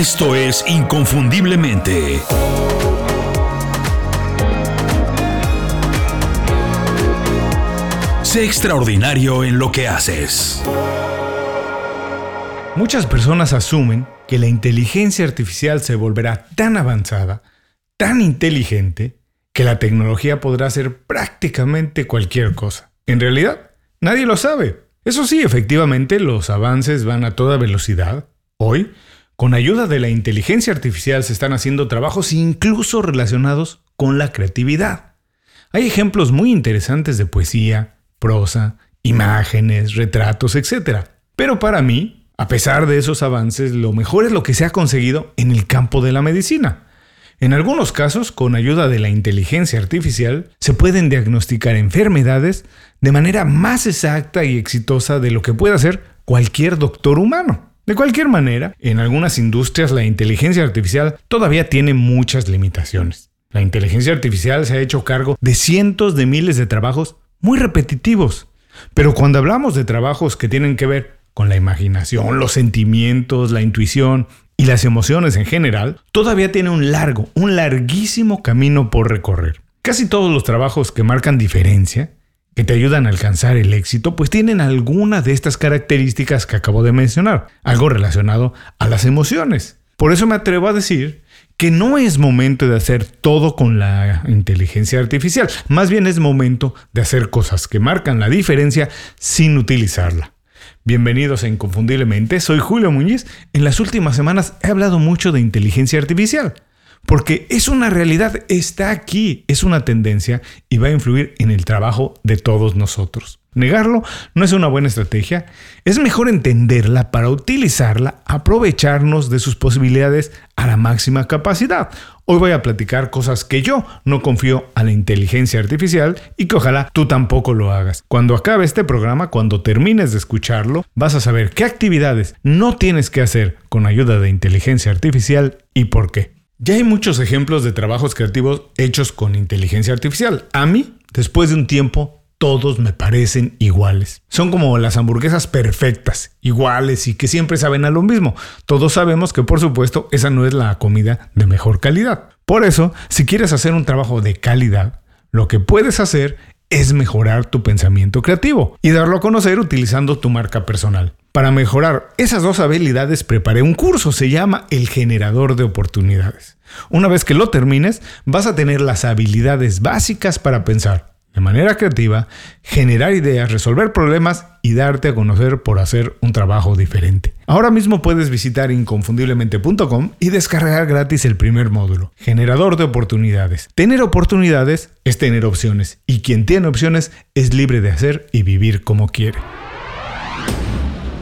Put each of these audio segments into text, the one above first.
Esto es Inconfundiblemente. Sé extraordinario en lo que haces. Muchas personas asumen que la inteligencia artificial se volverá tan avanzada, tan inteligente, que la tecnología podrá hacer prácticamente cualquier cosa. En realidad, nadie lo sabe. Eso sí, efectivamente, los avances van a toda velocidad. Hoy, con ayuda de la inteligencia artificial se están haciendo trabajos incluso relacionados con la creatividad. Hay ejemplos muy interesantes de poesía, prosa, imágenes, retratos, etc. Pero para mí, a pesar de esos avances, lo mejor es lo que se ha conseguido en el campo de la medicina. En algunos casos, con ayuda de la inteligencia artificial, se pueden diagnosticar enfermedades de manera más exacta y exitosa de lo que puede hacer cualquier doctor humano. De cualquier manera, en algunas industrias la inteligencia artificial todavía tiene muchas limitaciones. La inteligencia artificial se ha hecho cargo de cientos de miles de trabajos muy repetitivos. Pero cuando hablamos de trabajos que tienen que ver con la imaginación, los sentimientos, la intuición y las emociones en general, todavía tiene un largo, un larguísimo camino por recorrer. Casi todos los trabajos que marcan diferencia, que te ayudan a alcanzar el éxito, pues tienen alguna de estas características que acabo de mencionar, algo relacionado a las emociones. Por eso me atrevo a decir que no es momento de hacer todo con la inteligencia artificial, más bien es momento de hacer cosas que marcan la diferencia sin utilizarla. Bienvenidos a Inconfundiblemente, soy Julio Muñiz. En las últimas semanas he hablado mucho de inteligencia artificial, porque es una realidad, está aquí, es una tendencia y va a influir en el trabajo de todos nosotros. Negarlo no es una buena estrategia, es mejor entenderla para utilizarla, aprovecharnos de sus posibilidades a la máxima capacidad. Hoy voy a platicar cosas que yo no confío a la inteligencia artificial y que ojalá tú tampoco lo hagas. Cuando acabe este programa, cuando termines de escucharlo, vas a saber qué actividades no tienes que hacer con ayuda de inteligencia artificial y por qué. Ya hay muchos ejemplos de trabajos creativos hechos con inteligencia artificial. A mí, después de un tiempo, todos me parecen iguales. Son como las hamburguesas perfectas, iguales y que siempre saben a lo mismo. Todos sabemos que por supuesto esa no es la comida de mejor calidad. Por eso, si quieres hacer un trabajo de calidad, lo que puedes hacer es mejorar tu pensamiento creativo y darlo a conocer utilizando tu marca personal. Para mejorar esas dos habilidades preparé un curso, se llama El generador de oportunidades. Una vez que lo termines, vas a tener las habilidades básicas para pensar, de manera creativa, generar ideas, resolver problemas y darte a conocer por hacer un trabajo diferente. Ahora mismo puedes visitar inconfundiblemente.com y descargar gratis el primer módulo, generador de oportunidades. Tener oportunidades es tener opciones y quien tiene opciones es libre de hacer y vivir como quiere.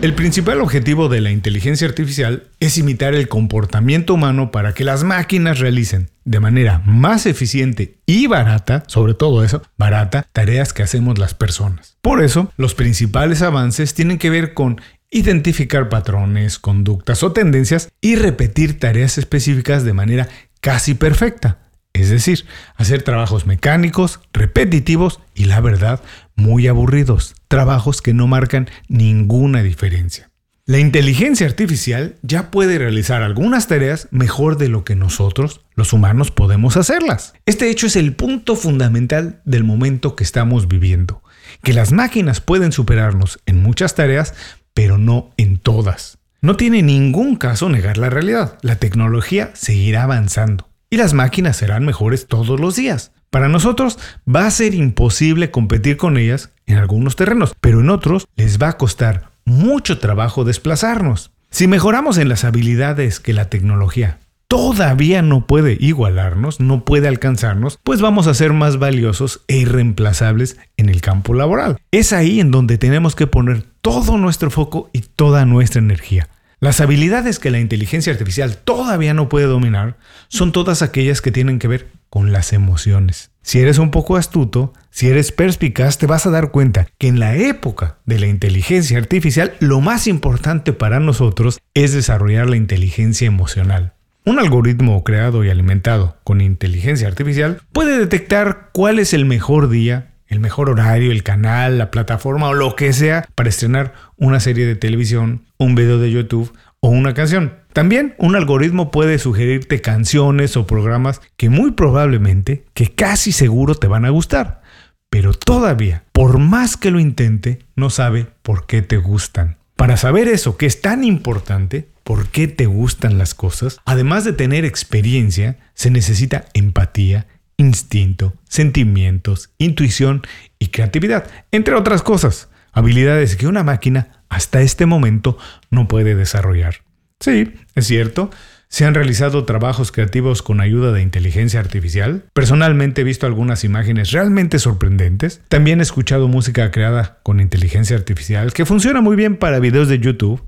El principal objetivo de la inteligencia artificial es imitar el comportamiento humano para que las máquinas realicen de manera más eficiente y barata, sobre todo eso, barata, tareas que hacemos las personas. Por eso, los principales avances tienen que ver con identificar patrones, conductas o tendencias y repetir tareas específicas de manera casi perfecta. Es decir, hacer trabajos mecánicos, repetitivos y la verdad, muy aburridos. Trabajos que no marcan ninguna diferencia. La inteligencia artificial ya puede realizar algunas tareas mejor de lo que nosotros, los humanos, podemos hacerlas. Este hecho es el punto fundamental del momento que estamos viviendo, que las máquinas pueden superarnos en muchas tareas, pero no en todas. No tiene ningún caso negar la realidad, la tecnología seguirá avanzando y las máquinas serán mejores todos los días. Para nosotros va a ser imposible competir con ellas en algunos terrenos, pero en otros les va a costar mucho trabajo desplazarnos. Si mejoramos en las habilidades que la tecnología todavía no puede igualarnos, no puede alcanzarnos, pues vamos a ser más valiosos e irreemplazables en el campo laboral. Es ahí en donde tenemos que poner todo nuestro foco y toda nuestra energía. Las habilidades que la inteligencia artificial todavía no puede dominar son todas aquellas que tienen que ver con las emociones. Si eres un poco astuto, si eres perspicaz, te vas a dar cuenta que en la época de la inteligencia artificial lo más importante para nosotros es desarrollar la inteligencia emocional. Un algoritmo creado y alimentado con inteligencia artificial puede detectar cuál es el mejor día, el mejor horario, el canal, la plataforma o lo que sea para estrenar una serie de televisión, un video de YouTube o una canción. También un algoritmo puede sugerirte canciones o programas que muy probablemente, que casi seguro te van a gustar, pero todavía, por más que lo intente, no sabe por qué te gustan. Para saber eso, que es tan importante, por qué te gustan las cosas, además de tener experiencia, se necesita empatía, instinto, sentimientos, intuición y creatividad, entre otras cosas, habilidades que una máquina hasta este momento no puede desarrollar. Sí, es cierto. Se han realizado trabajos creativos con ayuda de inteligencia artificial. Personalmente he visto algunas imágenes realmente sorprendentes. También he escuchado música creada con inteligencia artificial que funciona muy bien para videos de YouTube.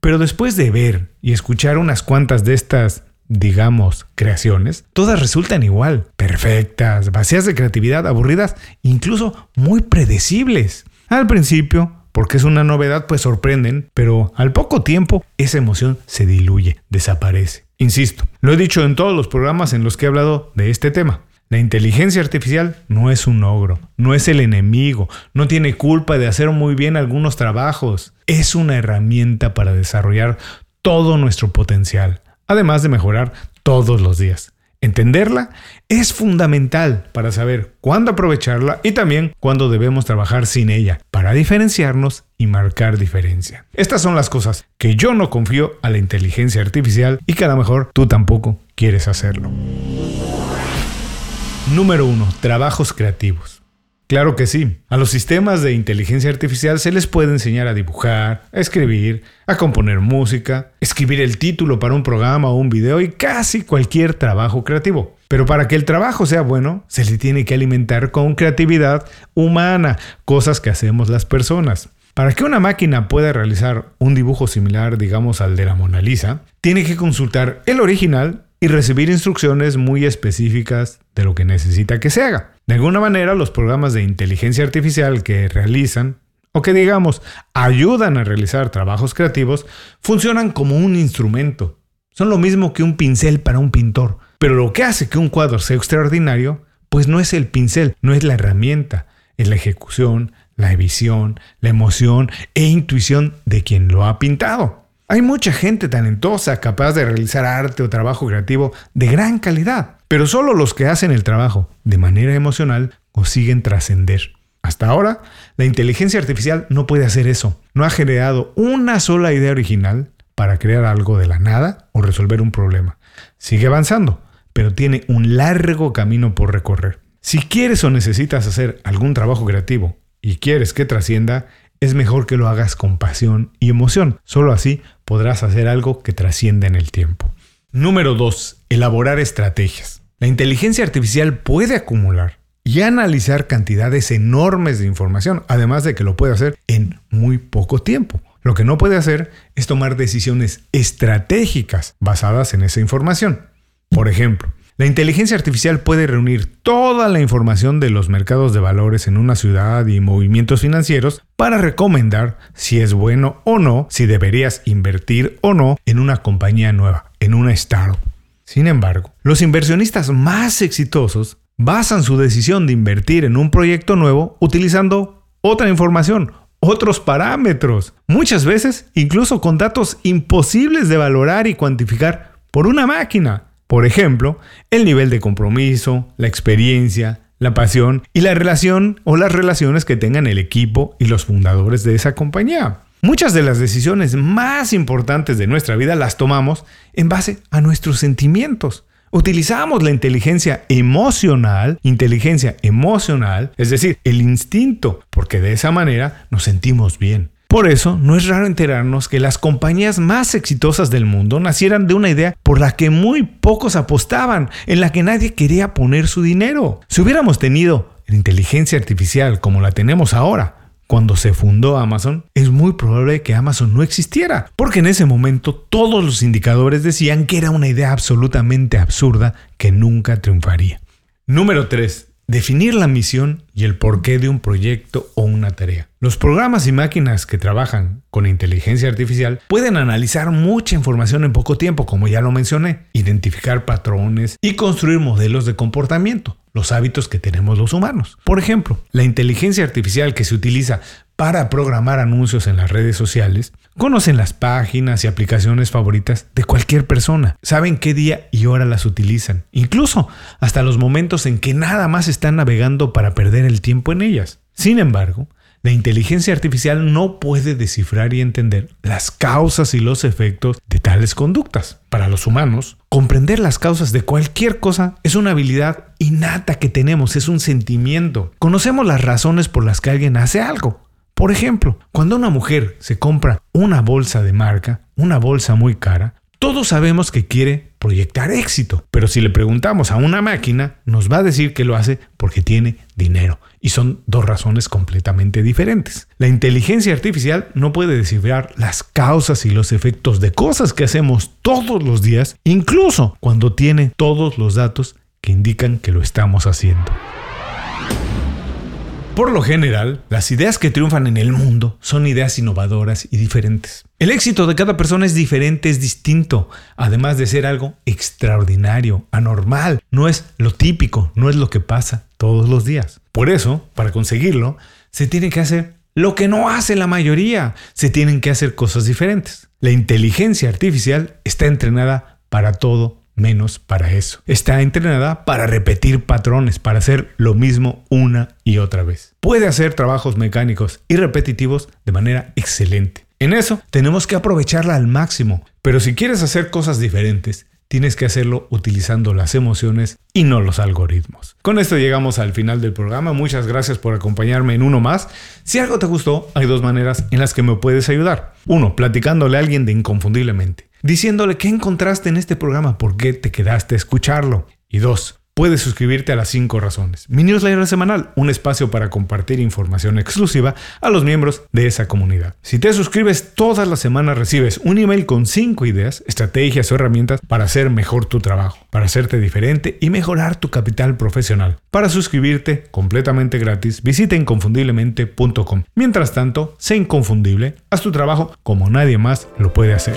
Pero después de ver y escuchar unas cuantas de estas, digamos, creaciones, todas resultan igual, perfectas, vacías de creatividad, aburridas, incluso muy predecibles. Al principio porque es una novedad, pues sorprenden, pero al poco tiempo esa emoción se diluye, desaparece. Insisto, lo he dicho en todos los programas en los que he hablado de este tema. La inteligencia artificial no es un ogro, no es el enemigo, no tiene culpa de hacer muy bien algunos trabajos. Es una herramienta para desarrollar todo nuestro potencial, además de mejorar todos los días. Entenderla es fundamental para saber cuándo aprovecharla y también cuándo debemos trabajar sin ella para diferenciarnos y marcar diferencia. Estas son las cosas que yo no confío a la inteligencia artificial y que a lo mejor tú tampoco quieres hacerlo. Número 1. Trabajos creativos. Claro que sí. A los sistemas de inteligencia artificial se les puede enseñar a dibujar, a escribir, a componer música, escribir el título para un programa o un video y casi cualquier trabajo creativo. Pero para que el trabajo sea bueno, se le tiene que alimentar con creatividad humana, cosas que hacemos las personas. Para que una máquina pueda realizar un dibujo similar, digamos, al de la Mona Lisa, tiene que consultar el original y recibir instrucciones muy específicas de lo que necesita que se haga. De alguna manera, los programas de inteligencia artificial que realizan o que digamos ayudan a realizar trabajos creativos funcionan como un instrumento. Son lo mismo que un pincel para un pintor. Pero lo que hace que un cuadro sea extraordinario, pues no es el pincel, no es la herramienta, es la ejecución, la visión, la emoción e intuición de quien lo ha pintado. Hay mucha gente talentosa capaz de realizar arte o trabajo creativo de gran calidad, pero solo los que hacen el trabajo de manera emocional consiguen trascender. Hasta ahora, la inteligencia artificial no puede hacer eso. No ha generado una sola idea original para crear algo de la nada o resolver un problema. Sigue avanzando, pero tiene un largo camino por recorrer. Si quieres o necesitas hacer algún trabajo creativo y quieres que trascienda, es mejor que lo hagas con pasión y emoción. Solo así podrás hacer algo que trascienda en el tiempo. Número 2. Elaborar estrategias. La inteligencia artificial puede acumular y analizar cantidades enormes de información, además de que lo puede hacer en muy poco tiempo. Lo que no puede hacer es tomar decisiones estratégicas basadas en esa información. Por ejemplo, la inteligencia artificial puede reunir toda la información de los mercados de valores en una ciudad y movimientos financieros para recomendar si es bueno o no, si deberías invertir o no en una compañía nueva, en una startup. Sin embargo, los inversionistas más exitosos basan su decisión de invertir en un proyecto nuevo utilizando otra información, otros parámetros, muchas veces incluso con datos imposibles de valorar y cuantificar por una máquina. Por ejemplo, el nivel de compromiso, la experiencia, la pasión y la relación o las relaciones que tengan el equipo y los fundadores de esa compañía. Muchas de las decisiones más importantes de nuestra vida las tomamos en base a nuestros sentimientos. Utilizamos la inteligencia emocional, inteligencia emocional, es decir, el instinto, porque de esa manera nos sentimos bien. Por eso, no es raro enterarnos que las compañías más exitosas del mundo nacieran de una idea por la que muy pocos apostaban, en la que nadie quería poner su dinero. Si hubiéramos tenido inteligencia artificial como la tenemos ahora, cuando se fundó Amazon, es muy probable que Amazon no existiera, porque en ese momento todos los indicadores decían que era una idea absolutamente absurda que nunca triunfaría. Número 3. Definir la misión y el porqué de un proyecto o una tarea. Los programas y máquinas que trabajan con inteligencia artificial pueden analizar mucha información en poco tiempo, como ya lo mencioné, identificar patrones y construir modelos de comportamiento, los hábitos que tenemos los humanos. Por ejemplo, la inteligencia artificial que se utiliza para programar anuncios en las redes sociales, conocen las páginas y aplicaciones favoritas de cualquier persona, saben qué día y hora las utilizan, incluso hasta los momentos en que nada más están navegando para perder el tiempo en ellas. Sin embargo, la inteligencia artificial no puede descifrar y entender las causas y los efectos de tales conductas. Para los humanos, comprender las causas de cualquier cosa es una habilidad innata que tenemos, es un sentimiento. Conocemos las razones por las que alguien hace algo. Por ejemplo, cuando una mujer se compra una bolsa de marca, una bolsa muy cara, todos sabemos que quiere proyectar éxito, pero si le preguntamos a una máquina, nos va a decir que lo hace porque tiene dinero. Y son dos razones completamente diferentes. La inteligencia artificial no puede descifrar las causas y los efectos de cosas que hacemos todos los días, incluso cuando tiene todos los datos que indican que lo estamos haciendo. Por lo general, las ideas que triunfan en el mundo son ideas innovadoras y diferentes. El éxito de cada persona es diferente, es distinto, además de ser algo extraordinario, anormal, no es lo típico, no es lo que pasa todos los días. Por eso, para conseguirlo, se tiene que hacer lo que no hace la mayoría, se tienen que hacer cosas diferentes. La inteligencia artificial está entrenada para todo menos para eso. Está entrenada para repetir patrones, para hacer lo mismo una y otra vez. Puede hacer trabajos mecánicos y repetitivos de manera excelente. En eso tenemos que aprovecharla al máximo, pero si quieres hacer cosas diferentes, tienes que hacerlo utilizando las emociones y no los algoritmos. Con esto llegamos al final del programa. Muchas gracias por acompañarme en uno más. Si algo te gustó, hay dos maneras en las que me puedes ayudar. Uno, platicándole a alguien de inconfundiblemente diciéndole qué encontraste en este programa, por qué te quedaste a escucharlo. Y dos, puedes suscribirte a las 5 razones. Mi newsletter semanal, un espacio para compartir información exclusiva a los miembros de esa comunidad. Si te suscribes todas las semanas recibes un email con 5 ideas, estrategias o herramientas para hacer mejor tu trabajo, para hacerte diferente y mejorar tu capital profesional. Para suscribirte completamente gratis, visita inconfundiblemente.com. Mientras tanto, sé inconfundible, haz tu trabajo como nadie más lo puede hacer.